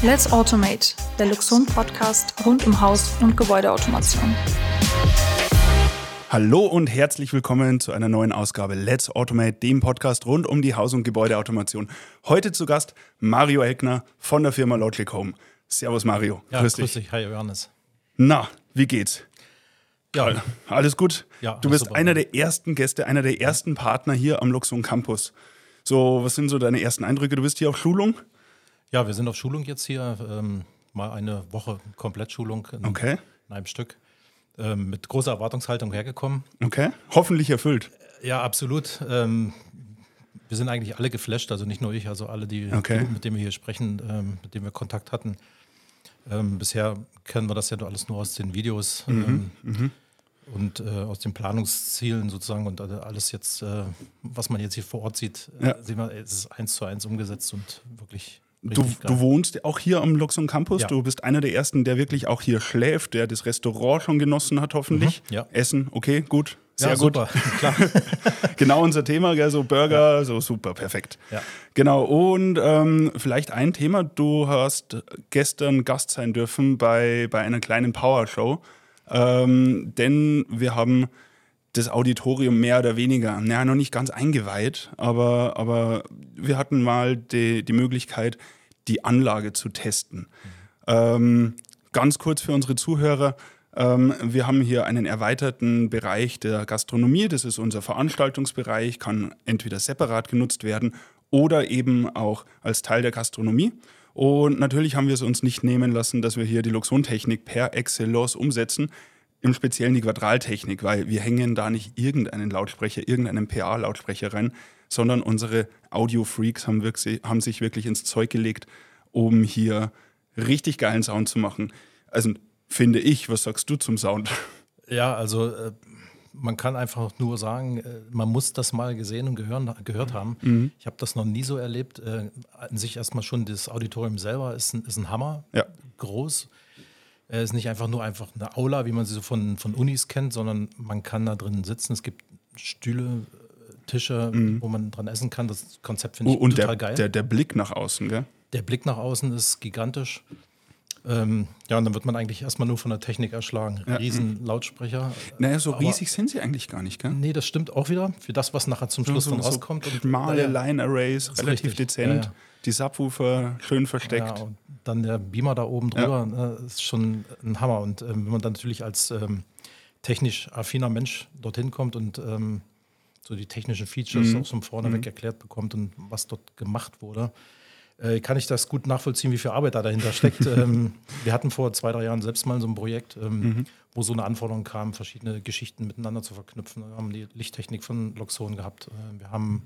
Let's Automate, der Luxon Podcast rund um Haus- und Gebäudeautomation. Hallo und herzlich willkommen zu einer neuen Ausgabe Let's Automate, dem Podcast rund um die Haus- und Gebäudeautomation. Heute zu Gast Mario Eckner von der Firma Logic Home. Servus Mario. Ja, grüß, grüß dich. Hi Johannes. Na, wie geht's? Ja. Alles gut? Ja, du bist super. einer der ersten Gäste, einer der ersten Partner hier am Luxon Campus. So, was sind so deine ersten Eindrücke? Du bist hier auf Schulung? Ja, wir sind auf Schulung jetzt hier. Ähm, mal eine Woche Komplettschulung in, Okay. in einem Stück. Ähm, mit großer Erwartungshaltung hergekommen. Okay. Hoffentlich erfüllt. Ja, absolut. Ähm, wir sind eigentlich alle geflasht, also nicht nur ich, also alle, die, Okay. mit denen wir hier sprechen, ähm, mit denen wir Kontakt hatten. Ähm, bisher kennen wir das ja alles nur aus den Videos Mhm, ähm, und äh, aus den Planungszielen sozusagen und alles jetzt, äh, was man jetzt hier vor Ort sieht, Ja. äh, sehen wir, es ist eins zu eins umgesetzt und wirklich. Du, du wohnst auch hier am Luxon Campus. Ja. Du bist einer der ersten, der wirklich auch hier schläft, der das Restaurant schon genossen hat, hoffentlich. Mhm, ja. Essen, okay, gut. Sehr ja, gut. super, klar. Genau unser Thema, gell? so Burger, so super, perfekt. Ja. Genau, und ähm, vielleicht ein Thema, du hast gestern Gast sein dürfen bei, bei einer kleinen Powershow, ähm, denn wir haben das Auditorium mehr oder weniger, naja, noch nicht ganz eingeweiht, aber, aber wir hatten mal die, die Möglichkeit, die Anlage zu testen. Ähm, ganz kurz für unsere Zuhörer. Ähm, wir haben hier einen erweiterten Bereich der Gastronomie. Das ist unser Veranstaltungsbereich, kann entweder separat genutzt werden oder eben auch als Teil der Gastronomie. Und natürlich haben wir es uns nicht nehmen lassen, dass wir hier die Luxon-Technik per Excellence umsetzen. Im Speziellen die Quadraltechnik, weil wir hängen da nicht irgendeinen Lautsprecher, irgendeinen PA-Lautsprecher rein, sondern unsere Audio-Freaks haben, wirklich- haben sich wirklich ins Zeug gelegt, um hier richtig geilen Sound zu machen. Also finde ich, was sagst du zum Sound? Ja, also äh, man kann einfach nur sagen, äh, man muss das mal gesehen und gehören, gehört haben. Mhm. Ich habe das noch nie so erlebt. Äh, an sich erstmal schon das Auditorium selber ist ein, ist ein Hammer. Ja. Groß. Es ist nicht einfach nur einfach eine Aula, wie man sie so von, von Unis kennt, sondern man kann da drin sitzen. Es gibt Stühle, äh, Tische, wo man dran essen kann. Das Konzept finde ich Mhm. Oh, total der, geil. der, der Blick nach außen, gell? Der Blick nach außen ist gigantisch. Ähm, ja, und dann wird man eigentlich erstmal nur von der Technik erschlagen. Riesen Lautsprecher. Naja, so riesig sind sie eigentlich gar nicht, gell? Nee, das stimmt auch wieder. Für das, was nachher zum Schluss dann rauskommt. Und- schmale. Line-Arrays, relativ richtig. dezent. Ja, ja. Die Subwoofer schön versteckt. Ja, und dann der Beamer da oben drüber, ne, ist schon ein Hammer. Und ähm, wenn man dann natürlich als ähm, technisch affiner Mensch dorthin kommt und ähm, so die technischen Features Mhm. auch schon vorneweg erklärt bekommt und was dort gemacht wurde, äh, kann ich das gut nachvollziehen, wie viel Arbeit da dahinter steckt. ähm, wir hatten vor zwei, drei Jahren selbst mal so ein Projekt, ähm, Mhm. wo so eine Anforderung kam, verschiedene Geschichten miteinander zu verknüpfen. Wir haben die Lichttechnik von Loxon gehabt. Äh, wir haben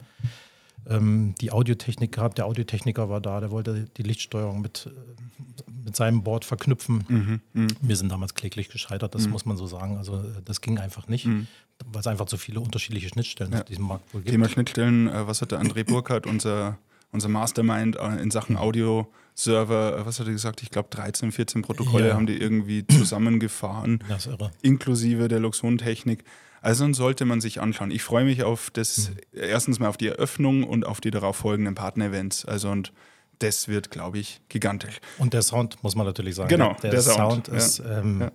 ähm, die Audiotechnik gehabt. Der Audiotechniker war da, der wollte die Lichtsteuerung mit, äh, mit seinem Board verknüpfen. Mhm, Wir sind damals kläglich gescheitert, das muss man so sagen. Also äh, das ging einfach nicht, weil es einfach so viele unterschiedliche Schnittstellen auf diesem Markt wohl gibt. Thema Schnittstellen, äh, was hat der André Burkhardt, unser, unser Mastermind in Sachen Audio-Server, äh, was hat er gesagt? Ich glaube 13, 14 Protokolle Ja. haben die irgendwie zusammengefahren, Das ist irre. inklusive der Luxon-Technik. Also dann sollte man sich anschauen. Ich freue mich auf das, erstens mal auf die Eröffnung und auf die darauf folgenden Partner-Events. Also und das wird, glaube ich, gigantisch. Und der Sound, muss man natürlich sagen. Genau, der, der Sound, Sound, ist ähm, Ja.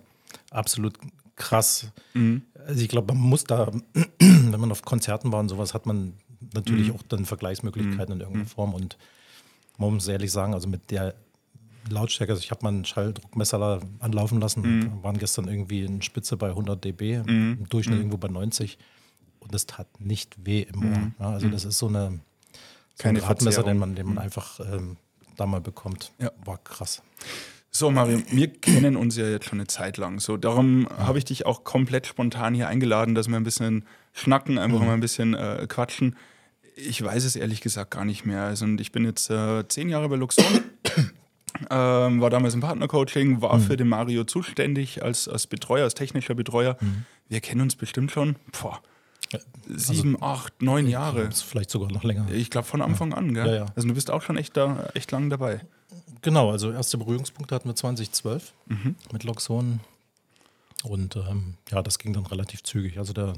absolut krass. Mhm. Also ich glaube, man muss da, wenn man auf Konzerten war und sowas, hat man Mhm. natürlich auch dann Vergleichsmöglichkeiten in irgendeiner Form. Und man muss ehrlich sagen, also mit der Lautstärke, also ich habe mal einen Schalldruckmesser da anlaufen lassen, Mhm. waren gestern irgendwie in Spitze bei 100 dB, im Durchschnitt Mhm. irgendwo bei 90 und das tat nicht weh im Ohr. Ja, also das ist so eine so Mhm. Keine ein Radmesser. Mhm. den man, den man einfach ähm, da mal bekommt. Ja. War krass. So, Mario, wir kennen uns ja jetzt schon eine Zeit lang. So, darum habe ich dich auch komplett spontan hier eingeladen, dass wir ein bisschen schnacken, einfach mal ein bisschen äh, quatschen. Ich weiß es ehrlich gesagt gar nicht mehr. Also, und ich bin jetzt äh, zehn Jahre bei Luxon, ähm, war damals im Partnercoaching, war für den Mario zuständig als, als Betreuer, als technischer Betreuer. Wir kennen uns bestimmt schon boah, sieben, acht, neun Jahre. Vielleicht sogar noch länger. Ich glaube von Anfang an, gell? Ja, ja. Also du bist auch schon echt, da, echt lang dabei. Genau, also erste Berührungspunkte hatten wir 2012 Mhm. mit Loxon. Und ähm, ja, das ging dann relativ zügig. Also der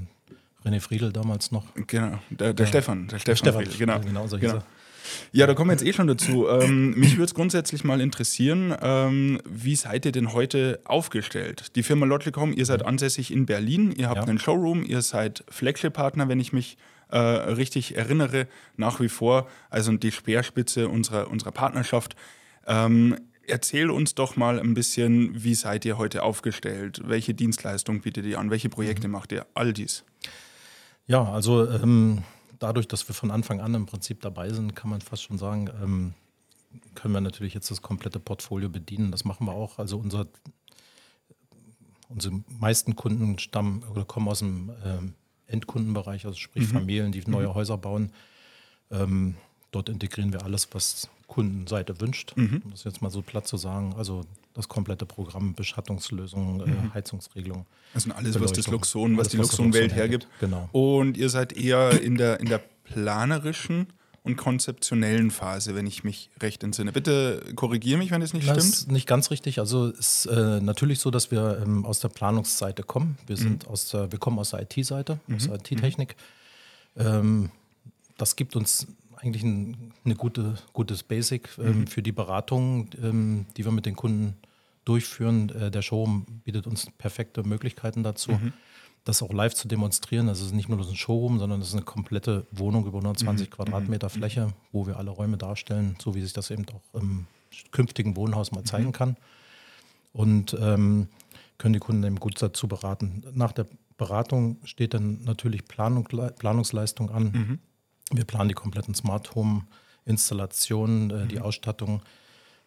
René Friedel damals noch. Genau, der, der Stefan, der Stefan, Stefan, Friedl, genau. genau so genau. Ja, da kommen wir jetzt eh schon dazu. Ähm, mich würde es grundsätzlich mal interessieren, ähm, wie seid ihr denn heute aufgestellt? Die Firma Logicom, ihr seid ansässig in Berlin, ihr habt Ja. einen Showroom, ihr seid Flagship-Partner, wenn ich mich äh, richtig erinnere, nach wie vor, also die Speerspitze unserer, unserer Partnerschaft. Ähm, erzähl uns doch mal ein bisschen, wie seid ihr heute aufgestellt? Welche Dienstleistung bietet ihr an? Welche Projekte macht ihr? All dies. Ja, also ähm, dadurch, dass wir von Anfang an im Prinzip dabei sind, kann man fast schon sagen, ähm, können wir natürlich jetzt das komplette Portfolio bedienen. Das machen wir auch. Also unser, unsere meisten Kunden stammen oder kommen aus dem ähm, Endkundenbereich, also sprich Familien, die neue Häuser bauen. Ähm, dort integrieren wir alles, was Kundenseite wünscht, um das jetzt mal so platt zu sagen. Also das komplette Programm, Beschattungslösungen, äh, Heizungsregelung. Das sind alles, was das. Luxon, was Alles, die Luxon-Welt Luxon hergibt. genau. Und ihr seid eher in der, in der planerischen und konzeptionellen Phase, wenn ich mich recht entsinne. Bitte korrigiere mich, wenn es nicht Das stimmt. ist nicht ganz richtig. Also es ist äh, natürlich so, dass wir ähm, aus der Planungsseite kommen. Wir, sind Mhm. aus der, wir kommen aus der IT-Seite, aus der IT-Technik. Ähm, das gibt uns eigentlich ein eine gute, gutes Basic ähm, Mhm. für die Beratung, ähm, die wir mit den Kunden durchführen. Äh, der Showroom bietet uns perfekte Möglichkeiten dazu, Mhm. das auch live zu demonstrieren. Also es ist nicht nur ein Showroom, sondern es ist eine komplette Wohnung über 120 Mhm. Quadratmeter Fläche, wo wir alle Räume darstellen, so wie sich das eben auch im künftigen Wohnhaus mal zeigen kann. Und ähm, können die Kunden eben gut dazu beraten. Nach der Beratung steht dann natürlich Planung, Planungsleistung an. Wir planen die kompletten Smart Home Installationen, äh, die Ausstattung.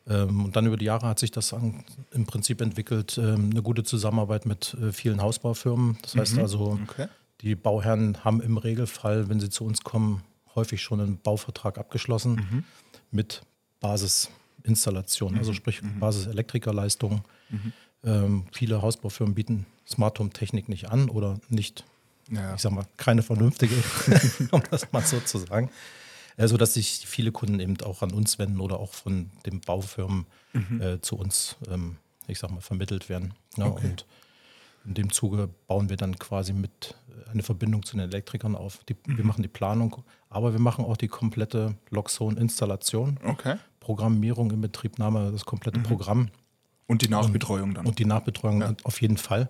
Ähm, und dann über die Jahre hat sich das an, im Prinzip entwickelt, ähm, eine gute Zusammenarbeit mit äh, vielen Hausbaufirmen. Das heißt also, Okay. die Bauherren haben im Regelfall, wenn sie zu uns kommen, häufig schon einen Bauvertrag abgeschlossen mit Basisinstallation, also sprich Basis-Elektrikerleistung. Ähm, viele Hausbaufirmen bieten Smart Home Technik nicht an oder nicht, Ja. ich sag mal, keine vernünftige, um das mal so zu sagen. Äh, sodass sich viele Kunden eben auch an uns wenden oder auch von den Baufirmen äh, zu uns, ähm, ich sag mal, vermittelt werden. Ja, Okay. Und in dem Zuge bauen wir dann quasi mit äh, eine Verbindung zu den Elektrikern auf. Die, Wir machen die Planung, aber wir machen auch die komplette Loxone-Installation, Okay. Programmierung, Inbetriebnahme, das komplette Programm Und die Nachbetreuung dann. und die Nachbetreuung auf jeden Fall.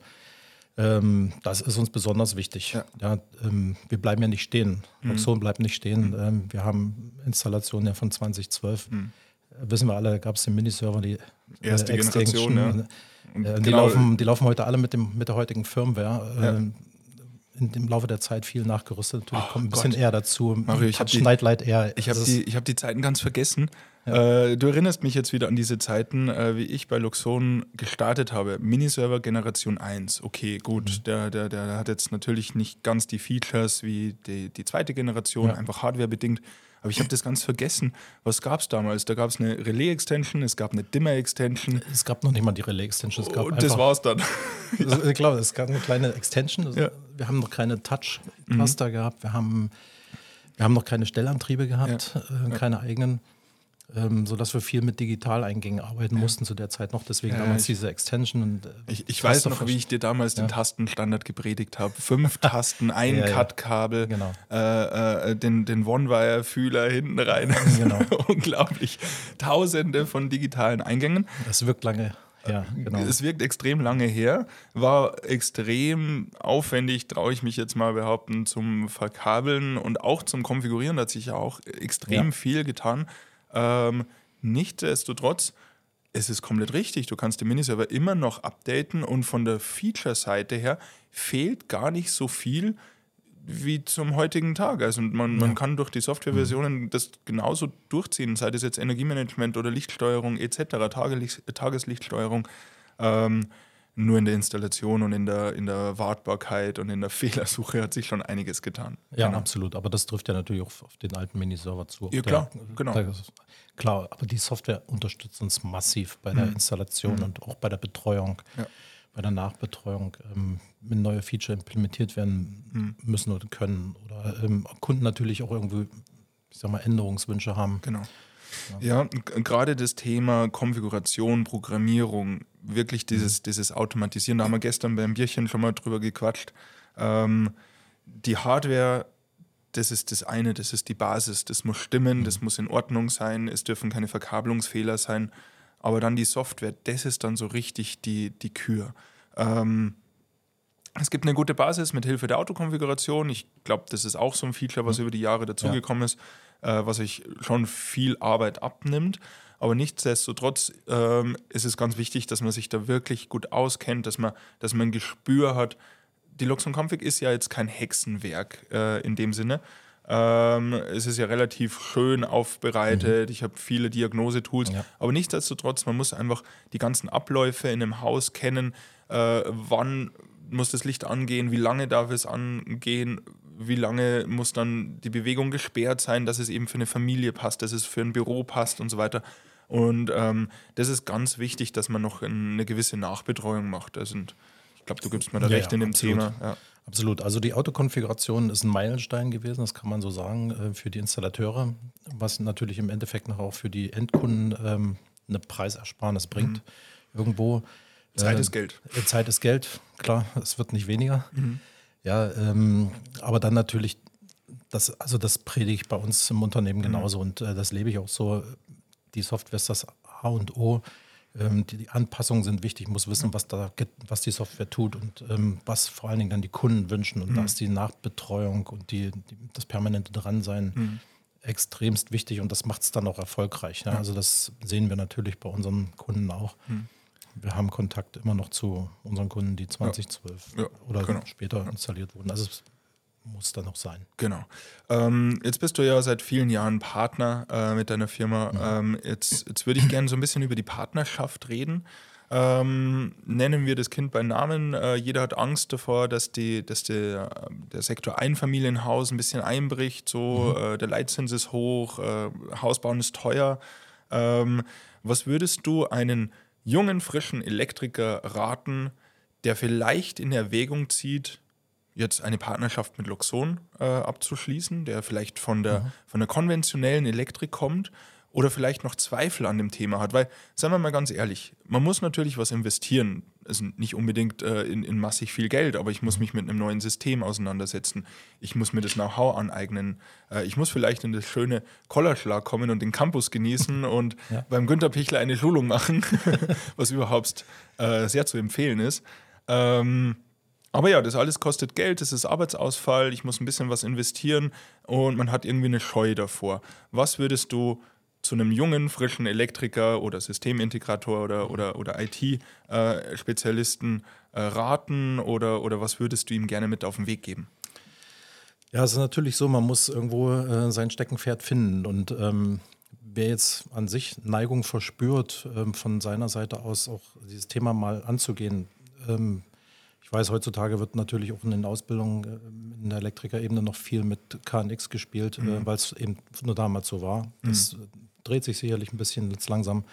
Ähm, das ist uns besonders wichtig. Ja. Ja. ähm, wir bleiben ja nicht stehen. Loxone bleibt nicht stehen. Ähm, wir haben Installationen ja von 2012. Äh, Wissen wir alle, da gab es den Miniserver, die Erste äh, Generation, ja. Und Äh, die, genau- laufen, die laufen heute alle mit, dem, mit der heutigen Firmware. Ja. Ähm, in dem Laufe der Zeit viel nachgerüstet. Natürlich Oh kommt ein bisschen Gott. eher dazu. Mario, ich hab die- habe Das ist- die, ich hab die Zeiten ganz vergessen. Äh, du erinnerst mich jetzt wieder an diese Zeiten, äh, wie ich bei Luxon gestartet habe. Miniserver Generation 1. Okay, gut. Mhm. Der, der, der hat jetzt natürlich nicht ganz die Features wie die, die zweite Generation, Ja. einfach hardwarebedingt. Aber ich habe das ganz vergessen. Was gab es damals? Da gab es eine Relais-Extension, es gab eine Dimmer-Extension. Es gab noch nicht mal die Relais-Extension. Gab Und das war's dann. Also, ich glaube, es gab eine kleine Extension. Also, Ja. Wir haben noch keine Touch-Taster gehabt. Wir haben, wir haben noch keine Stellantriebe gehabt, äh, keine eigenen. Ähm, sodass wir viel mit Digitaleingängen arbeiten mussten zu der Zeit noch. Deswegen Ja, damals ich- diese Extension. Und, äh, Ich, ich weiß noch, wie ich dir damals den Ja. Tastenstandard gepredigt habe. Fünf Tasten, ein Ja, ja. Cut-Kabel, Genau. äh, äh, den, den One-Wire-Fühler hinten rein. Genau. Unglaublich. Tausende von digitalen Eingängen. Das wirkt lange her. Genau. Es wirkt extrem lange her, war extrem aufwendig, traue ich mich jetzt mal behaupten, zum Verkabeln und auch zum Konfigurieren. Da hat sich ja auch extrem Ja. viel getan. Ähm, nichtsdestotrotz, es ist komplett richtig. Du kannst den Miniserver immer noch updaten und von der Feature-Seite her fehlt gar nicht so viel wie zum heutigen Tag. Also man, man kann durch die Softwareversionen das genauso durchziehen, sei das jetzt Energiemanagement oder Lichtsteuerung etc., Tageslichtsteuerung. Ähm, nur in der Installation und in der, in der Wartbarkeit und in der Fehlersuche hat sich schon einiges getan. Ja, Genau. absolut. Aber das trifft ja natürlich auch auf den alten Miniserver zu. Ja, klar, der, genau. der klar, aber die Software unterstützt uns massiv bei der Installation und auch bei der Betreuung, Mhm. Ja. bei der Nachbetreuung. Ähm, wenn neue Feature implementiert werden Mhm. müssen oder können oder ähm, Kunden natürlich auch irgendwie, ich sag mal, Änderungswünsche haben. Genau. Ja, gerade das Thema Konfiguration, Programmierung, wirklich dieses, dieses Automatisieren, da haben wir gestern beim Bierchen schon mal drüber gequatscht. Ähm, die Hardware das ist das eine, das ist die Basis, das muss stimmen, das muss in Ordnung sein, es dürfen keine Verkabelungsfehler sein. Aber dann die Software, das ist dann so richtig die, die Kür. Ähm, es gibt eine gute Basis mit Hilfe der Autokonfiguration. Ich glaube, das ist auch so ein Feature, was über die Jahre dazugekommen ja. ist, äh, was euch schon viel Arbeit abnimmt. Aber nichtsdestotrotz ähm, ist es ganz wichtig, dass man sich da wirklich gut auskennt, dass man, dass man ein Gespür hat. Die Luxon Config ist ja jetzt kein Hexenwerk äh, in dem Sinne. Ähm, es ist ja relativ schön aufbereitet. Mhm. Ich habe viele Diagnosetools. Ja. Aber nichtsdestotrotz, man muss einfach die ganzen Abläufe in einem Haus kennen. Äh, wann muss das Licht angehen? Wie lange darf es angehen? Wie lange muss dann die Bewegung gesperrt sein, dass es eben für eine Familie passt, dass es für ein Büro passt und so weiter. Und ähm, das ist ganz wichtig, dass man noch eine gewisse Nachbetreuung macht. Also, ich glaube, du gibst mir da ja, recht ja, in dem absolut. Thema. Ja. Absolut. Also die Autokonfiguration ist ein Meilenstein gewesen, das kann man so sagen, äh, für die Installateure, was natürlich im Endeffekt noch auch für die Endkunden ähm, eine Preisersparnis bringt. Mhm. Irgendwo. Zeit äh, ist Geld. Zeit ist Geld, klar, es wird nicht weniger. Mhm. Ja, ähm, aber dann natürlich, das, also das predige ich bei uns im Unternehmen mhm. genauso und äh, das lebe ich auch so. Die Software ist das A und O ähm, die, die, Anpassungen sind wichtig, muss wissen, was, da, was die Software tut und ähm, was vor allen Dingen dann die Kunden wünschen. Und mhm. da ist die Nachbetreuung und die, die das permanente Dransein mhm. extremst wichtig und das macht es dann auch erfolgreich. Ne? Ja. Also das sehen wir natürlich bei unseren Kunden auch. Mhm. Wir haben Kontakt immer noch zu unseren Kunden, die 2012 ja. Ja, oder genau. später installiert wurden. Also es muss da noch sein. Genau. Ähm, jetzt bist du ja seit vielen Jahren Partner äh, mit deiner Firma. Ja. Ähm, jetzt, jetzt würde ich gerne so ein bisschen über die Partnerschaft reden. Ähm, nennen wir das Kind bei Namen. Äh, jeder hat Angst davor, dass, die, dass die, der Sektor Einfamilienhaus ein bisschen einbricht. So, mhm. äh, der Leitzins ist hoch, äh, Hausbauen ist teuer. Ähm, was würdest du einen jungen, frischen Elektriker raten, der vielleicht in Erwägung zieht, jetzt eine Partnerschaft mit Luxon äh, abzuschließen, der vielleicht von der, mhm. von der konventionellen Elektrik kommt oder vielleicht noch Zweifel an dem Thema hat. Weil, sagen wir mal ganz ehrlich, man muss natürlich was investieren. Also nicht unbedingt äh, in, in massig viel Geld, aber ich muss mich mit einem neuen System auseinandersetzen. Ich muss mir das Know-how aneignen. Äh, ich muss vielleicht in das schöne Kollerschlag kommen und den Campus genießen und ja. beim Günter Pichler eine Schulung machen, was überhaupt äh, sehr zu empfehlen ist. Ähm, aber ja, das alles kostet Geld, das ist Arbeitsausfall, ich muss ein bisschen was investieren und man hat irgendwie eine Scheu davor. Was würdest du zu einem jungen, frischen Elektriker oder Systemintegrator oder, oder, oder IT-Spezialisten äh, raten oder, oder was würdest du ihm gerne mit auf den Weg geben? Ja, es ist natürlich so, man muss irgendwo äh, sein Steckenpferd finden und ähm, wer jetzt an sich Neigung verspürt, ähm, von seiner Seite aus auch dieses Thema mal anzugehen, ähm, weiß, heutzutage wird natürlich auch in den Ausbildungen äh, in der Elektrikerebene noch viel mit KNX gespielt, äh, mhm. weil es eben nur damals so war. Das mhm. Dreht sich sicherlich ein bisschen jetzt langsam.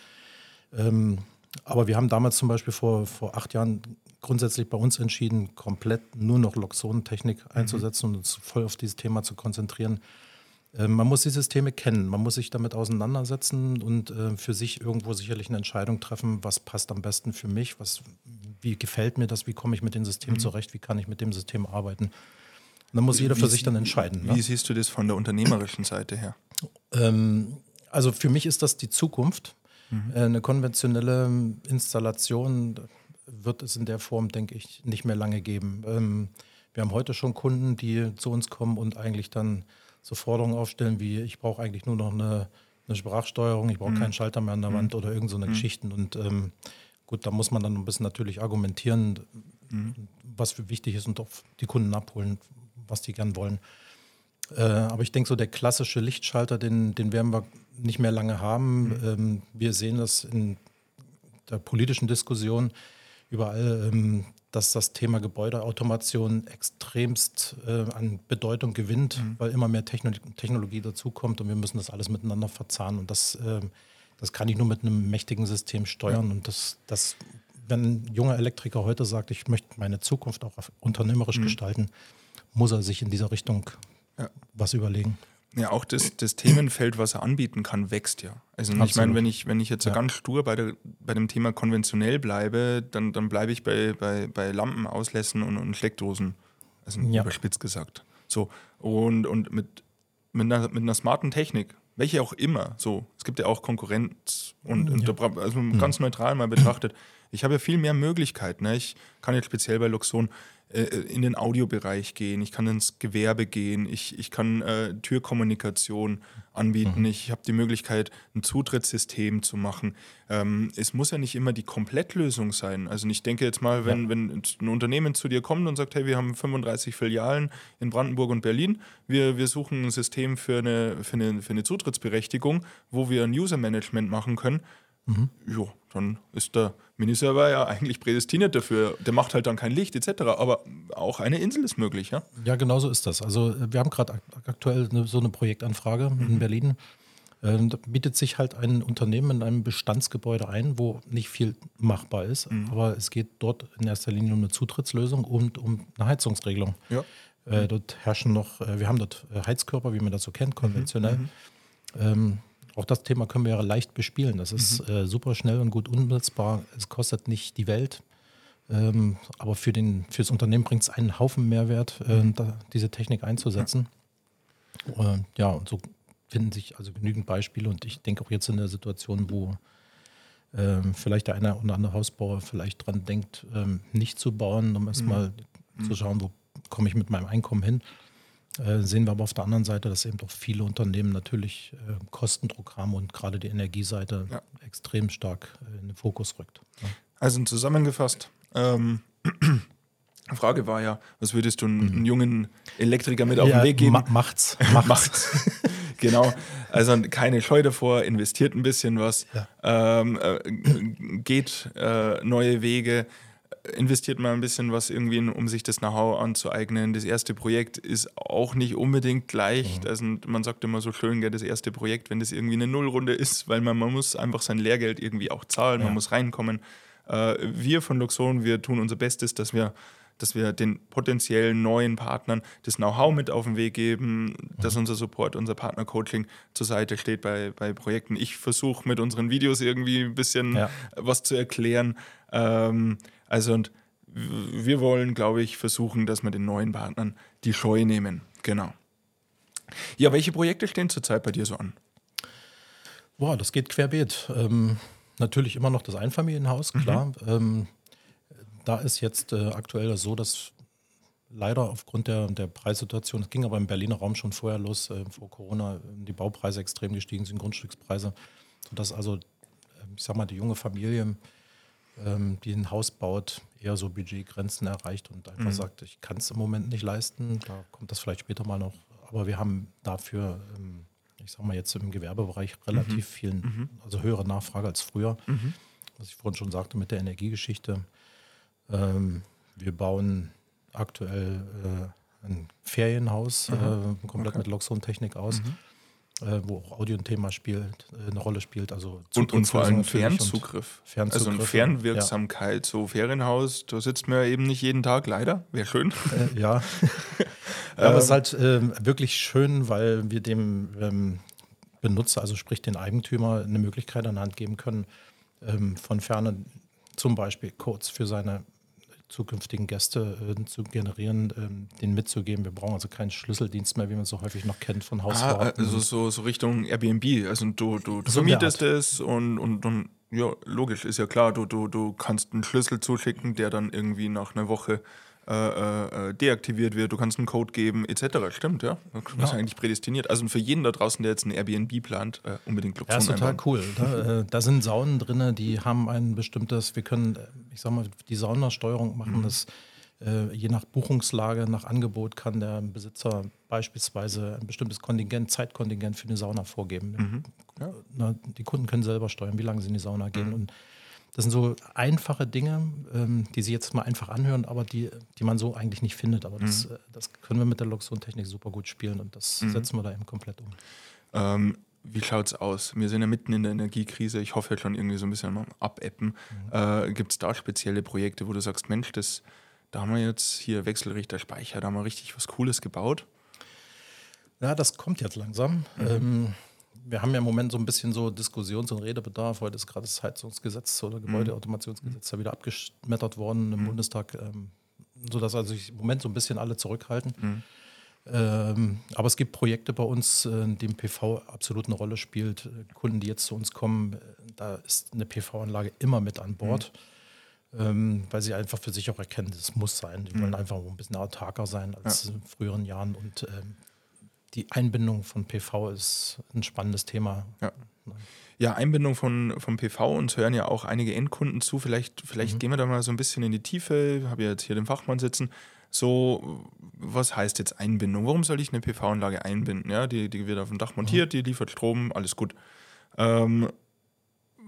Ähm, aber wir haben damals zum Beispiel vor, vor acht Jahren grundsätzlich bei uns entschieden, komplett nur noch Loxonentechnik mhm. einzusetzen und uns voll auf dieses Thema zu konzentrieren. Ähm, man muss die Systeme kennen, man muss sich damit auseinandersetzen und äh, für sich irgendwo sicherlich eine Entscheidung treffen, was passt am besten für mich, was, wie gefällt mir das, wie komme ich mit dem System mhm. zurecht, wie kann ich mit dem System arbeiten. Und dann muss jeder wie, für sich dann entscheiden. Ne? Wie siehst du das von der unternehmerischen Seite her? Ähm, also für mich ist das die Zukunft. Mhm. Äh, eine konventionelle Installation wird es in der Form, denke ich, nicht mehr lange geben. Ähm, wir haben heute schon Kunden, die zu uns kommen und eigentlich dann so Forderungen aufstellen wie, ich brauche eigentlich nur noch eine, eine Sprachsteuerung, ich brauche mhm. keinen Schalter mehr an der mhm. Wand oder irgend so eine mhm. Geschichten. Und ähm, gut, da muss man dann ein bisschen natürlich argumentieren, mhm. was für wichtig ist und auch die Kunden abholen, was die gern wollen. Äh, aber ich denke, so der klassische Lichtschalter, den, den werden wir nicht mehr lange haben. Mhm. Ähm, wir sehen das in der politischen Diskussion überall, ähm, dass das Thema Gebäudeautomation extremst äh, an Bedeutung gewinnt, mhm. weil immer mehr Techno Technologie dazukommt und wir müssen das alles miteinander verzahnen. Und das, äh, das kann ich nur mit einem mächtigen System steuern. Ja. Und das, das, wenn ein junger Elektriker heute sagt, ich möchte meine Zukunft auch unternehmerisch mhm. gestalten, muss er sich in dieser Richtung ja. was überlegen. Ja, auch das, das Themenfeld, was er anbieten kann, wächst ja. Also Absolut. ich meine, wenn ich, wenn ich jetzt so ja. ganz stur bei, der, bei dem Thema konventionell bleibe, dann, dann bleibe ich bei, bei, bei Lampenauslässen und, und Steckdosen. Also ja. überspitzt gesagt. So, und, und mit, mit, einer, mit einer smarten Technik, welche auch immer, so, es gibt ja auch Konkurrenz und, Ja. also ganz neutral mal betrachtet, ich habe ja viel mehr Möglichkeiten. Ne? Ich kann jetzt speziell bei Luxon äh, in den Audiobereich gehen, ich kann ins Gewerbe gehen, ich, ich kann äh, Türkommunikation anbieten, ich habe die Möglichkeit, ein Zutrittssystem zu machen. Ähm, es muss ja nicht immer die Komplettlösung sein. Also ich denke jetzt mal, wenn, wenn ein Unternehmen zu dir kommt und sagt, hey, wir haben 35 Filialen in Brandenburg und Berlin, wir, wir suchen ein System für eine, für, eine, für eine Zutrittsberechtigung, wo wir ein User-Management machen können, Jo, dann ist der Miniserver ja eigentlich prädestiniert dafür. Der macht halt dann kein Licht etc. Aber auch eine Insel ist möglich, ja? Ja, genau so ist das. Also äh, wir haben gerade ak aktuell eine, so eine Projektanfrage in Berlin. Ähm, da bietet sich halt ein Unternehmen in einem Bestandsgebäude ein, wo nicht viel machbar ist, aber es geht dort in erster Linie um eine Zutrittslösung und um eine Heizungsregelung. Ja. Äh, dort herrschen noch, äh, wir haben dort äh, Heizkörper, wie man das so kennt, konventionell. Ähm, auch das Thema können wir ja leicht bespielen. Das ist äh, super schnell und gut umsetzbar. Es kostet nicht die Welt. Ähm, aber für, den, für das Unternehmen bringt es einen Haufen Mehrwert, äh, da, diese Technik einzusetzen. Äh, ja, und so finden sich also genügend Beispiele. Und ich denke auch jetzt in der Situation, wo ähm, vielleicht der eine oder andere Hausbauer vielleicht dran denkt, ähm, nicht zu bauen, um erstmal zu schauen, wo komme ich mit meinem Einkommen hin. Äh, sehen wir aber auf der anderen Seite, dass eben doch viele Unternehmen natürlich äh, Kostendruck haben und gerade die Energieseite Ja. extrem stark äh, in den Fokus rückt. Ja. Also zusammengefasst, ähm, die Frage war ja, was würdest du einem jungen Elektriker mit auf den Weg geben? ma macht's, macht's. Macht's. genau. Also keine Scheu davor, investiert ein bisschen was, ähm, äh, geht äh, neue Wege, investiert mal ein bisschen was irgendwie, in- um sich das Know-how anzueignen. Das erste Projekt ist auch nicht unbedingt leicht. Also man sagt immer so schön, das erste Projekt, wenn das irgendwie eine Nullrunde ist, weil man, man muss einfach sein Lehrgeld irgendwie auch zahlen, man Ja. muss reinkommen. Äh, wir von Luxon, wir tun unser Bestes, dass wir dass wir den potenziellen neuen Partnern das Know-how mit auf den Weg geben, dass unser Support, unser Partner-Coaching zur Seite steht bei, bei Projekten. Ich versuche mit unseren Videos irgendwie ein bisschen Ja. was zu erklären. Ähm, also und wir wollen, glaube ich, versuchen, dass wir den neuen Partnern die Scheu nehmen. Genau. Ja, welche Projekte stehen zurzeit bei dir so an? Boah, das geht querbeet. Ähm, natürlich immer noch das Einfamilienhaus, klar. Ähm, da ist jetzt äh, aktuell so, dass leider aufgrund der, der Preissituation, es ging aber im Berliner Raum schon vorher los, äh, vor Corona, äh, die Baupreise extrem gestiegen sind, Grundstückspreise, sodass also, äh, ich sag mal, die junge Familie, ähm, die ein Haus baut, eher so Budgetgrenzen erreicht und einfach sagt, ich kann es im Moment nicht leisten, da kommt das vielleicht später mal noch. Aber wir haben dafür, ähm, ich sag mal jetzt im Gewerbebereich relativ viel, also höhere Nachfrage als früher. Was ich vorhin schon sagte mit der Energiegeschichte. Ähm, wir bauen aktuell äh, ein Ferienhaus, äh, komplett mit Loxon-Technik aus, äh, wo auch Audio ein Thema spielt, äh, eine Rolle spielt. Also Und, und vor allem Fernzugriff. Fernzugriff. Also eine Fernwirksamkeit. So Ferienhaus, da sitzt man ja eben nicht jeden Tag, leider. Wäre schön. Äh, ja. ja, aber es ist halt ähm, wirklich schön, weil wir dem ähm, Benutzer, also sprich den Eigentümer, eine Möglichkeit an die Hand geben können, ähm, von ferne zum Beispiel Codes für seine zukünftigen Gäste äh, zu generieren, ähm, denen mitzugeben. Wir brauchen also keinen Schlüsseldienst mehr, wie man so häufig noch kennt von Ah, Hausverwaltungen. also so, so Richtung Airbnb. Also du, du, du So vermietest es und, und, und ja, logisch, ist ja klar, du, du, du kannst einen Schlüssel zuschicken, der dann irgendwie nach einer Woche äh, äh, deaktiviert wird. Du kannst einen Code geben, etc. Stimmt, ja. Das ist Ja. eigentlich prädestiniert. Also für jeden da draußen, der jetzt ein Airbnb plant, äh, unbedingt Ja, Luxon ist total einbauen. cool. Da, äh, da sind Saunen drin, die haben ein bestimmtes, wir können, äh, ich sag mal, die Saunasteuerung machen das äh, je nach Buchungslage, nach Angebot kann der Besitzer beispielsweise ein bestimmtes Kontingent, Zeitkontingent für eine Sauna vorgeben. Ja. Na, die Kunden können selber steuern, wie lange sie in die Sauna gehen. Und das sind so einfache Dinge, ähm, die sie jetzt mal einfach anhören, aber die, die man so eigentlich nicht findet. Aber das, äh, das können wir mit der Luxon-Technik super gut spielen und das setzen wir da eben komplett um. Ähm, wie schaut's aus? Wir sind ja mitten in der Energiekrise. Ich hoffe jetzt schon irgendwie so ein bisschen am Abappen. Äh, Gibt es da spezielle Projekte, wo du sagst, Mensch, das, da haben wir jetzt hier Wechselrichter Speicher, da haben wir richtig was Cooles gebaut? Ja, das kommt jetzt langsam. Ähm, wir haben ja im Moment so ein bisschen so Diskussions- und Redebedarf. Heute ist gerade das Heizungsgesetz oder Gebäudeautomationsgesetz ja wieder abgeschmettert worden im Bundestag, ähm, sodass also sich im Moment so ein bisschen alle zurückhalten. Ähm, aber es gibt Projekte bei uns, äh, in denen PV absolut eine Rolle spielt. Kunden, die jetzt zu uns kommen, äh, da ist eine PV-Anlage immer mit an Bord, mhm. ähm, weil sie einfach für sich auch erkennen, das muss sein. Die mhm. wollen einfach ein bisschen autarker sein als ja. in früheren Jahren. Und ähm, die Einbindung von PV ist ein spannendes Thema. Ja. Ja, Einbindung von, von PV. Uns hören ja auch einige Endkunden zu. Vielleicht, vielleicht mhm. gehen wir da mal so ein bisschen in die Tiefe. Ich habe ja jetzt hier den Fachmann sitzen. So, was heißt jetzt Einbindung? Warum soll ich eine PV-Anlage einbinden? Ja, die, die wird auf dem Dach montiert, mhm. die liefert Strom, alles gut. Ähm,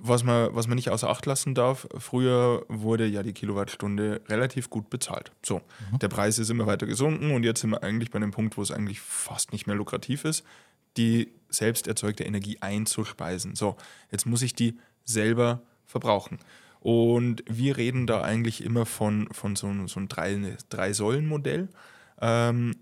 was man, was man nicht außer Acht lassen darf, früher wurde ja die Kilowattstunde relativ gut bezahlt. So, mhm. der Preis ist immer weiter gesunken und jetzt sind wir eigentlich bei einem Punkt, wo es eigentlich fast nicht mehr lukrativ ist, die selbst erzeugte Energie einzuspeisen. So, jetzt muss ich die selber verbrauchen. Und wir reden da eigentlich immer von, von so, so einem Drei-Säulen-Modell. ähm,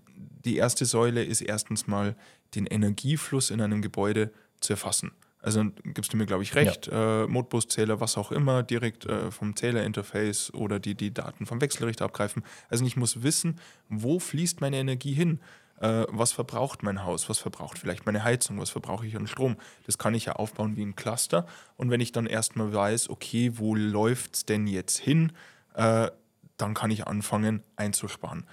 die erste Säule ist erstens mal den Energiefluss in einem Gebäude zu erfassen. Also gibst du mir, glaube ich, recht, ja. äh, Modbuszähler, was auch immer, direkt äh, vom Zählerinterface oder die, die Daten vom Wechselrichter abgreifen. Also ich muss wissen, wo fließt meine Energie hin? Äh, was verbraucht mein Haus? Was verbraucht vielleicht meine Heizung? Was verbrauche ich an Strom? Das kann ich ja aufbauen wie ein Cluster. Und wenn ich dann erstmal weiß, okay, wo läuft es denn jetzt hin, äh, dann kann ich anfangen einzusparen.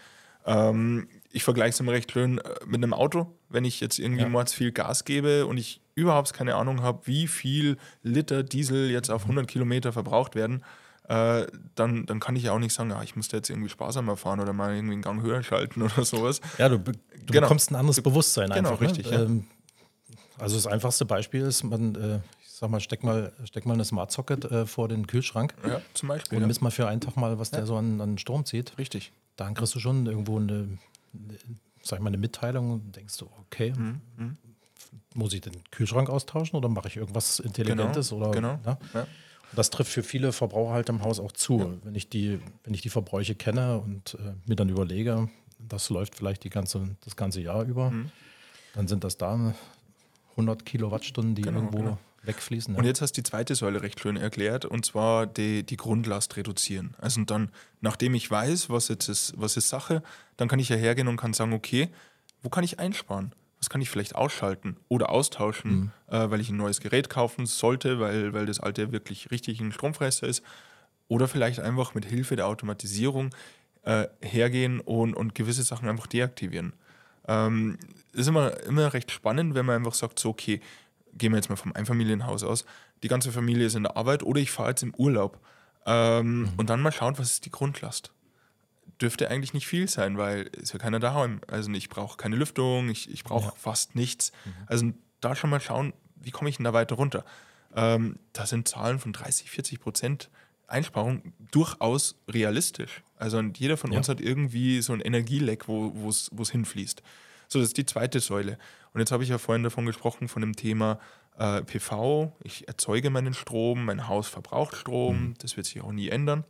Ähm, ich vergleiche es immer recht schön äh, mit einem Auto. Wenn ich jetzt irgendwie ja. mords viel Gas gebe und ich überhaupt keine Ahnung habe, wie viel Liter Diesel jetzt auf 100 Kilometer verbraucht werden, äh, dann, dann kann ich ja auch nicht sagen, ah, ich muss jetzt irgendwie sparsamer fahren oder mal irgendwie einen Gang höher schalten oder sowas. Ja, du, du genau. bekommst ein anderes Bewusstsein genau, einfach. Ne? Richtig, ne? ja. ähm, also das einfachste Beispiel ist, man, äh, ich sag mal, steck mal, steck mal eine Smart Socket äh, vor den Kühlschrank. Ja, zum Beispiel. Und ja. miss mal für einen Tag mal, was ja. der so an, an, Strom zieht. Richtig. Dann kriegst du schon irgendwo eine sag ich mal, eine Mitteilung und denkst du, okay, mhm. mhm. muss ich den Kühlschrank austauschen oder mache ich irgendwas Intelligentes? Genau, oder, genau. Ja? Ja. Das trifft für viele Verbraucher halt im Haus auch zu. Ja. Wenn, ich die, wenn ich die Verbräuche kenne und äh, mir dann überlege, das läuft vielleicht die ganze, das ganze Jahr über, mhm. dann sind das da 100 Kilowattstunden, die genau, irgendwo genau. Wegfließen. Ja. Und jetzt hast du die zweite Säule recht schön erklärt, und zwar die, die Grundlast reduzieren. Also dann, nachdem ich weiß, was jetzt ist, was ist Sache, dann kann ich ja hergehen und kann sagen, okay, wo kann ich einsparen? was kann ich vielleicht ausschalten oder austauschen, mhm. äh, weil ich ein neues Gerät kaufen sollte, weil, weil das alte wirklich richtig ein Stromfresser ist. Oder vielleicht einfach mit Hilfe der Automatisierung äh, hergehen und, und gewisse Sachen einfach deaktivieren. Ähm, ist immer, immer recht spannend, wenn man einfach sagt, so, okay, gehen wir jetzt mal vom Einfamilienhaus aus, die ganze Familie ist in der Arbeit oder ich fahre jetzt im Urlaub. Ähm, mhm. Und dann mal schauen, was ist die Grundlast dürfte eigentlich nicht viel sein, weil ist ja keiner daheim. Also ich brauche keine Lüftung, ich, ich brauche ja. fast nichts. Mhm. Also da schon mal schauen, wie komme ich denn da weiter runter? Ähm, da sind Zahlen von 30, 40 Prozent Einsparung durchaus realistisch. Also jeder von ja. uns hat irgendwie so ein Energieleck, wo es hinfließt. So, das ist die zweite Säule. Und jetzt habe ich ja vorhin davon gesprochen, von dem Thema äh, PV. Ich erzeuge meinen Strom, mein Haus verbraucht Strom, mhm. das wird sich auch nie ändern.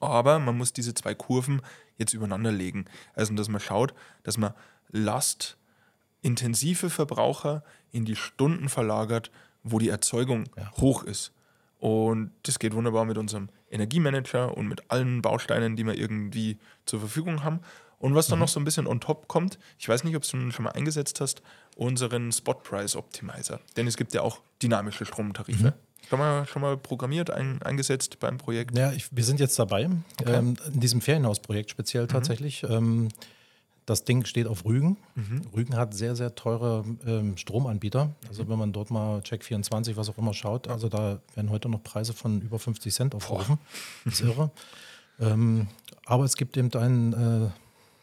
Aber man muss diese zwei Kurven jetzt übereinander legen. Also, dass man schaut, dass man lastintensive Verbraucher in die Stunden verlagert, wo die Erzeugung ja. hoch ist. Und das geht wunderbar mit unserem Energiemanager und mit allen Bausteinen, die wir irgendwie zur Verfügung haben. Und was dann mhm. noch so ein bisschen on top kommt, ich weiß nicht, ob du schon mal eingesetzt hast, unseren Spot Price Optimizer. Denn es gibt ja auch dynamische Stromtarife. Mhm. Schon mal, schon mal programmiert, ein, eingesetzt beim Projekt? Ja, ich, wir sind jetzt dabei, okay. ähm, in diesem Ferienhausprojekt speziell mhm. tatsächlich. Ähm, das Ding steht auf Rügen. Mhm. Rügen hat sehr, sehr teure ähm, Stromanbieter. Also wenn man dort mal Check24, was auch immer schaut, also da werden heute noch Preise von über 50 Cent aufgerufen. Das ist irre. Ähm, aber es gibt eben einen äh,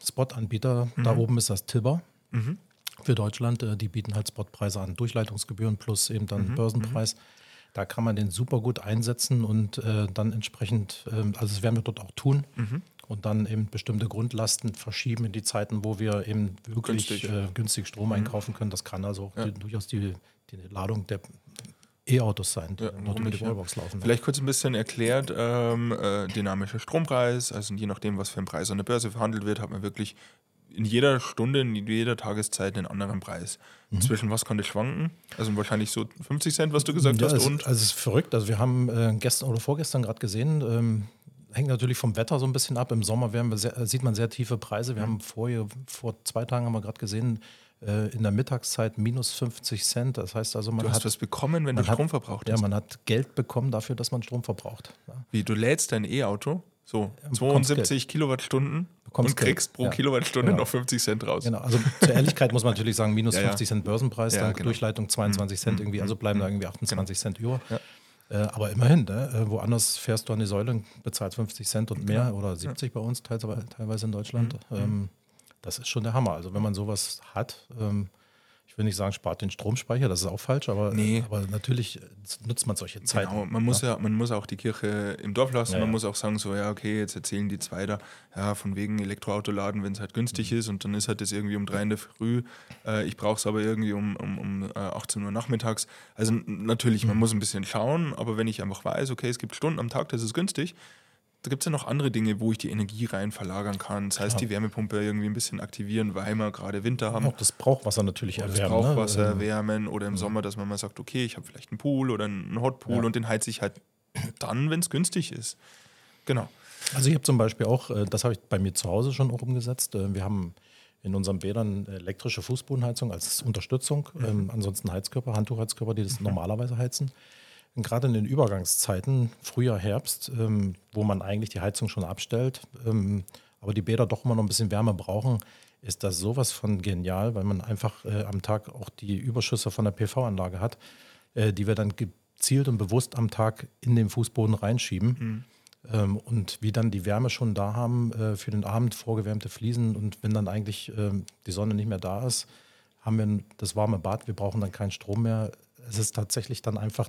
Spot-Anbieter, mhm. da oben ist das Tibber mhm. für Deutschland. Äh, die bieten halt Spotpreise an, Durchleitungsgebühren plus eben dann mhm. Börsenpreis. Mhm. Da kann man den super gut einsetzen und äh, dann entsprechend, äh, also das werden wir dort auch tun. Mhm. Und dann eben bestimmte Grundlasten verschieben in die Zeiten, wo wir eben wirklich günstig, äh, günstig Strom mhm. einkaufen können. Das kann also auch ja. die, durchaus die, die Ladung der E-Autos sein, die ja, dort über die Wallbox laufen. Vielleicht kurz ein bisschen erklärt, ähm, äh, dynamischer Strompreis, also je nachdem, was für ein Preis an der Börse verhandelt wird, hat man wirklich in jeder Stunde, in jeder Tageszeit einen anderen Preis. Mhm. Zwischen was das schwanken? Also wahrscheinlich so 50 Cent, was du gesagt ja, hast. Es, und also es ist verrückt. Also wir haben äh, gestern oder vorgestern gerade gesehen, ähm, hängt natürlich vom Wetter so ein bisschen ab. Im Sommer sehr, sieht man sehr tiefe Preise. Wir mhm. haben vorher, vor zwei Tagen haben wir gerade gesehen, äh, in der Mittagszeit minus 50 Cent. Das heißt also, man du hast hat was bekommen, wenn du Strom hat, verbraucht hast. Ja, man hat Geld bekommen dafür, dass man Strom verbraucht. Ja. Wie, du lädst dein E-Auto, so 72 Kilowattstunden und kriegst Geld. pro ja. Kilowattstunde genau. noch 50 Cent raus. Genau, also zur Ehrlichkeit muss man natürlich sagen, minus ja, 50 Cent Börsenpreis, dann genau. Durchleitung 22 mhm. Cent mhm. irgendwie, also bleiben mhm. da irgendwie 28 genau. Cent über. Äh, aber immerhin, ne? Äh, woanders fährst du an die Säule und bezahlst 50 Cent und mehr oder 70 bei uns teilweise in Deutschland. Mhm. Ähm, das ist schon der Hammer. Also wenn man sowas hat, ähm, ich will nicht sagen, spart den Stromspeicher, das ist auch falsch, aber, nee. aber natürlich nutzt man solche Zeiten. Genau, man muss ja, man muss auch die Kirche im Dorf lassen, ja, man ja. muss auch sagen, so, ja, okay, jetzt erzählen die zwei da, ja, von wegen Elektroauto laden, wenn es halt günstig mhm. ist und dann ist halt das irgendwie um drei in der Früh, äh, ich brauche es aber irgendwie um, um, um äh, 18 Uhr nachmittags. Also natürlich, mhm. man muss ein bisschen schauen, aber wenn ich einfach weiß, okay, es gibt Stunden am Tag, das ist günstig, da gibt es ja noch andere Dinge, wo ich die Energie rein verlagern kann. Das heißt, Klar. die Wärmepumpe irgendwie ein bisschen aktivieren, weil wir gerade Winter haben. Auch das Brauchwasser natürlich oder erwärmen. Das Brauchwasser ne? erwärmen oder im ja. Sommer, dass man mal sagt, okay, ich habe vielleicht einen Pool oder einen Hotpool ja. und den heize ich halt dann, wenn es günstig ist. Genau. Also ich habe zum Beispiel auch, äh, das habe ich bei mir zu Hause schon auch umgesetzt. Äh, wir haben in unseren Bädern elektrische Fußbodenheizung als Unterstützung. Mhm. Ähm, ansonsten Heizkörper, Handtuchheizkörper, die das mhm. normalerweise heizen gerade in den Übergangszeiten, Frühjahr, Herbst, ähm, wo man eigentlich die Heizung schon abstellt, ähm, aber die Bäder doch immer noch ein bisschen Wärme brauchen, ist das sowas von genial, weil man einfach äh, am Tag auch die Überschüsse von der PV-Anlage hat, äh, die wir dann gezielt und bewusst am Tag in den Fußboden reinschieben. Mhm. Ähm, und wie dann die Wärme schon da haben äh, für den Abend, vorgewärmte Fliesen und wenn dann eigentlich ähm, die Sonne nicht mehr da ist, haben wir das warme Bad, wir brauchen dann keinen Strom mehr. Es ist tatsächlich dann einfach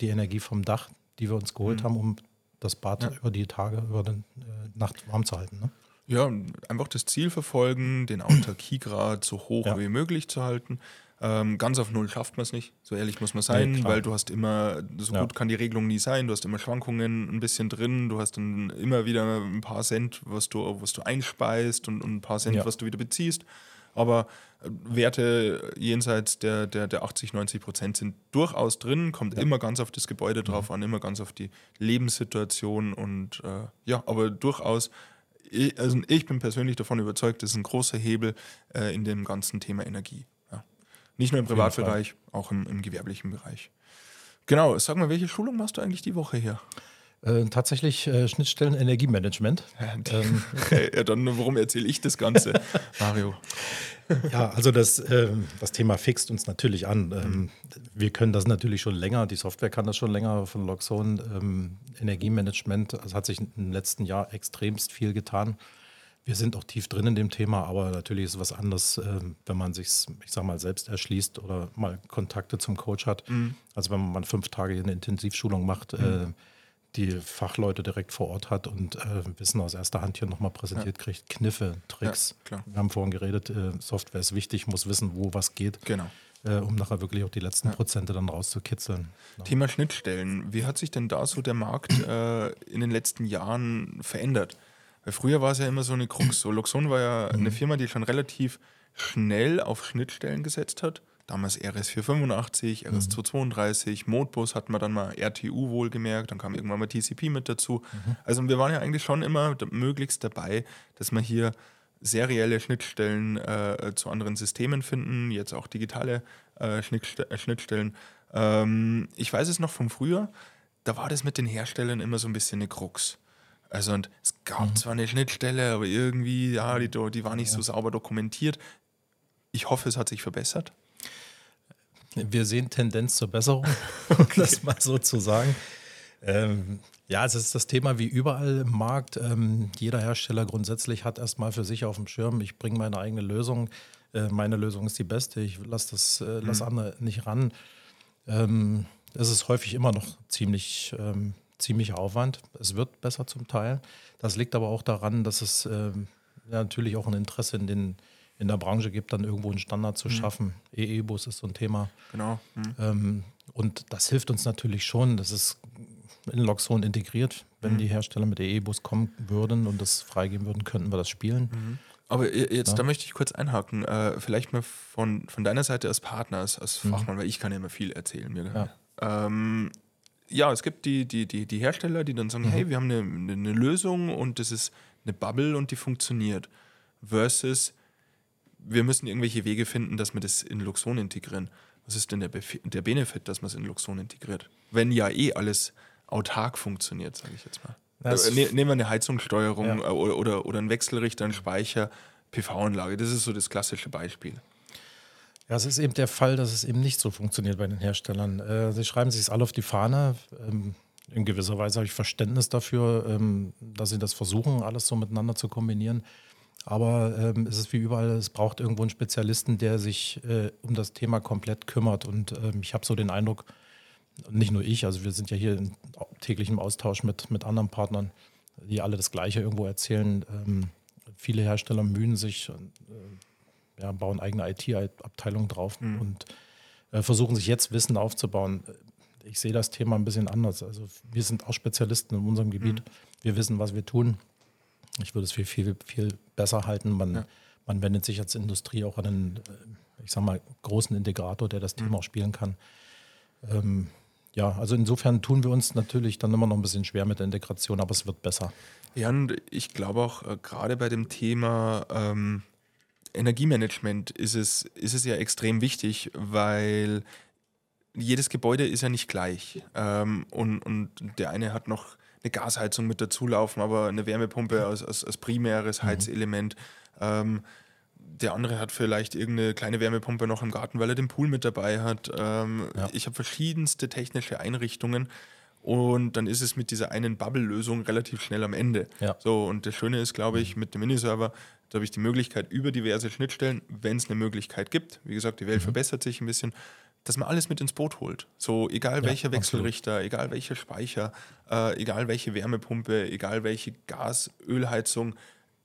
die Energie vom Dach, die wir uns geholt mhm. haben, um das Bad ja. über die Tage, über die äh, Nacht warm zu halten. Ne? Ja, einfach das Ziel verfolgen, den Autarkiegrad so hoch ja. wie möglich zu halten. Ähm, ganz auf Null schafft man es nicht, so ehrlich muss man sein, nee, weil du hast immer, so ja. gut kann die Regelung nie sein, du hast immer Schwankungen ein bisschen drin, du hast dann immer wieder ein paar Cent, was du, was du einspeist und, und ein paar Cent, was du wieder beziehst. Aber äh, Werte jenseits der, der, der 80, 90 Prozent sind durchaus drin, kommt ja. immer ganz auf das Gebäude mhm. drauf mhm. an, immer ganz auf die Lebenssituation und äh, ja, aber durchaus, ich, also ich bin persönlich davon überzeugt, das ist ein großer Hebel äh, in dem ganzen Thema Energie. Ja. Nicht nur im Privatbereich, auch im, im gewerblichen Bereich. Genau, sag mal, welche Schulung machst du eigentlich die Woche hier? Äh, tatsächlich äh, Schnittstellen Energiemanagement. ähm. ja, dann warum erzähle ich das Ganze, Mario? Ja, also das, äh, das Thema fixt uns natürlich an. Ähm, wir können das natürlich schon länger, die Software kann das schon länger von Loxone. Ähm, Energiemanagement, also hat sich im letzten Jahr extremst viel getan. Wir sind auch tief drin in dem Thema, aber natürlich ist es was anderes, äh, wenn man sich, ich sag mal, selbst erschließt oder mal Kontakte zum Coach hat, mhm. als wenn man fünf Tage eine Intensivschulung macht. Mhm. Die Fachleute direkt vor Ort hat und äh, Wissen aus erster Hand hier nochmal präsentiert ja. kriegt. Kniffe, Tricks. Ja, Wir haben vorhin geredet, äh, Software ist wichtig, muss wissen, wo was geht. Genau. Äh, um nachher wirklich auch die letzten ja. Prozente dann rauszukitzeln. Thema Schnittstellen. Wie hat sich denn da so der Markt äh, in den letzten Jahren verändert? Weil früher war es ja immer so eine Krux. So Luxon war ja mhm. eine Firma, die schon relativ schnell auf Schnittstellen gesetzt hat damals RS485, RS232, Modbus hatten wir dann mal RTU wohlgemerkt, dann kam irgendwann mal TCP mit dazu. Mhm. Also wir waren ja eigentlich schon immer möglichst dabei, dass wir hier serielle Schnittstellen äh, zu anderen Systemen finden, jetzt auch digitale äh, Schnittste äh, Schnittstellen. Ähm, ich weiß es noch von früher, da war das mit den Herstellern immer so ein bisschen eine Krux. Also und es gab mhm. zwar eine Schnittstelle, aber irgendwie, ja, die, die war nicht ja. so sauber dokumentiert. Ich hoffe, es hat sich verbessert. Wir sehen Tendenz zur Besserung, um das mal so zu sagen. Ähm, ja, es ist das Thema wie überall im Markt. Ähm, jeder Hersteller grundsätzlich hat erstmal für sich auf dem Schirm, ich bringe meine eigene Lösung. Äh, meine Lösung ist die beste, ich lasse das äh, lass mhm. andere nicht ran. Ähm, es ist häufig immer noch ziemlich, ähm, ziemlich Aufwand. Es wird besser zum Teil. Das liegt aber auch daran, dass es ähm, ja, natürlich auch ein Interesse in den in der Branche gibt, dann irgendwo einen Standard zu mhm. schaffen. EE-Bus ist so ein Thema. Genau. Mhm. Ähm, und das hilft uns natürlich schon. Das ist in Loxone integriert. Wenn mhm. die Hersteller mit EE-Bus kommen würden und das freigeben würden, könnten wir das spielen. Mhm. Aber jetzt, ja. da möchte ich kurz einhaken. Äh, vielleicht mal von, von deiner Seite als Partner, als, als mhm. Fachmann, weil ich kann ja immer viel erzählen. Mir ja. ähm, ja, es gibt die, die, die, die Hersteller, die dann sagen, Mhm. hey, wir haben eine, eine Lösung und das ist eine Bubble und die funktioniert. Versus, wir müssen irgendwelche Wege finden, dass wir das in Luxon integrieren. Was ist denn der, Bef der Benefit, dass man es in Luxon integriert? Wenn ja eh alles autark funktioniert, sage ich jetzt mal. Das- Äh, ne, nehmen wir eine Heizungssteuerung Ja. äh, oder, oder, oder einen Wechselrichter, einen Speicher, PV-Anlage. Das ist so das klassische Beispiel. Ja, es ist eben der Fall, dass es eben nicht so funktioniert bei den Herstellern. Äh, sie schreiben sich alle auf die Fahne. Ähm, in gewisser Weise habe ich Verständnis dafür, ähm, dass sie das versuchen, alles so miteinander zu kombinieren. Aber ähm, es ist wie überall, es braucht irgendwo einen Spezialisten, der sich äh, um das Thema komplett kümmert. Und ähm, ich habe so den Eindruck, nicht nur ich, also wir sind ja hier in täglichem Austausch mit, mit anderen Partnern, die alle das Gleiche irgendwo erzählen. Ähm, viele Hersteller mühen sich, und, äh, ja, bauen eigene IT-Abteilungen drauf und äh, versuchen sich jetzt Wissen aufzubauen. Ich sehe das Thema ein bisschen anders. Also wir sind auch Spezialisten in unserem Gebiet. Wir wissen, was wir tun. Ich würde es für viel, viel besser halten. Man, Ja. man wendet sich als Industrie auch an einen, äh, ich sag mal, großen Integrator, der das Thema auch spielen kann. Ähm, ja, also insofern tun wir uns natürlich dann immer noch ein bisschen schwer mit der Integration, aber es wird besser. Ja, und ich glaube auch äh, gerade bei dem Thema ähm, Energiemanagement ist es, ist es ja extrem wichtig, weil jedes Gebäude ist ja nicht gleich. Ähm, und, und der eine hat noch eine Gasheizung mit dazulaufen, aber eine Wärmepumpe als, als, als primäres Heizelement. Ähm, der andere hat vielleicht irgendeine kleine Wärmepumpe noch im Garten, weil er den Pool mit dabei hat. Ähm, Ja. Ich habe verschiedenste technische Einrichtungen und dann ist es mit dieser einen Bubble-Lösung relativ schnell am Ende. Ja. So, und das Schöne ist, glaube ich, mit dem Miniserver, da habe ich die Möglichkeit über diverse Schnittstellen, wenn es eine Möglichkeit gibt, wie gesagt, die Welt Mhm. verbessert sich ein bisschen, dass man alles mit ins Boot holt. So, egal Ja, welcher absolut. Wechselrichter, egal welcher Speicher, äh, egal welche Wärmepumpe, egal welche Gas-, Ölheizung,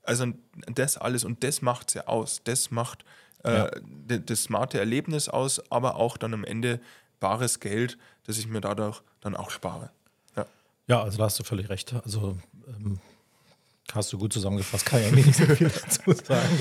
also das alles und das macht es ja aus. Das macht äh, Ja. das smarte Erlebnis aus, aber auch dann am Ende bares Geld, das ich mir dadurch dann auch spare. Ja. Ja, also da hast du völlig recht. Also ähm, hast du gut zusammengefasst, kann ich eigentlich nicht so viel dazu sagen.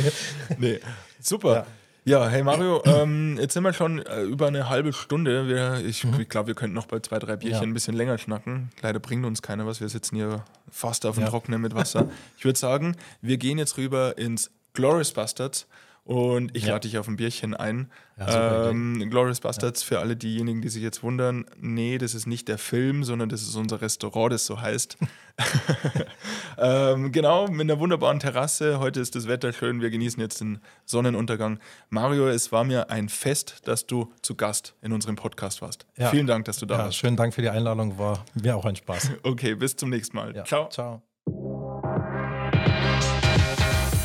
Nee, super. Ja, hey Mario, ähm, jetzt sind wir schon äh, über eine halbe Stunde. Wir, ich ich glaube, wir könnten noch bei zwei, drei Bierchen Ja. ein bisschen länger schnacken. Leider bringt uns keiner was. Wir sitzen hier fast auf dem Ja. Trockenen mit Wasser. Ich würde sagen, wir gehen jetzt rüber ins Glorious Bastards und ich Ja. lade dich auf ein Bierchen ein. Ja, ähm, Glorious Bastards, für alle diejenigen, die sich jetzt wundern, nee, das ist nicht der Film, sondern das ist unser Restaurant, das so heißt. ähm, genau, mit einer wunderbaren Terrasse. Heute ist das Wetter schön. Wir genießen jetzt den Sonnenuntergang. Mario, es war mir ein Fest, dass du zu Gast in unserem Podcast warst. Ja. Vielen Dank, dass du da Ja, warst. schönen Dank für die Einladung, war mir auch ein Spaß. Okay, bis zum nächsten Mal. Ja. Ciao. Ciao.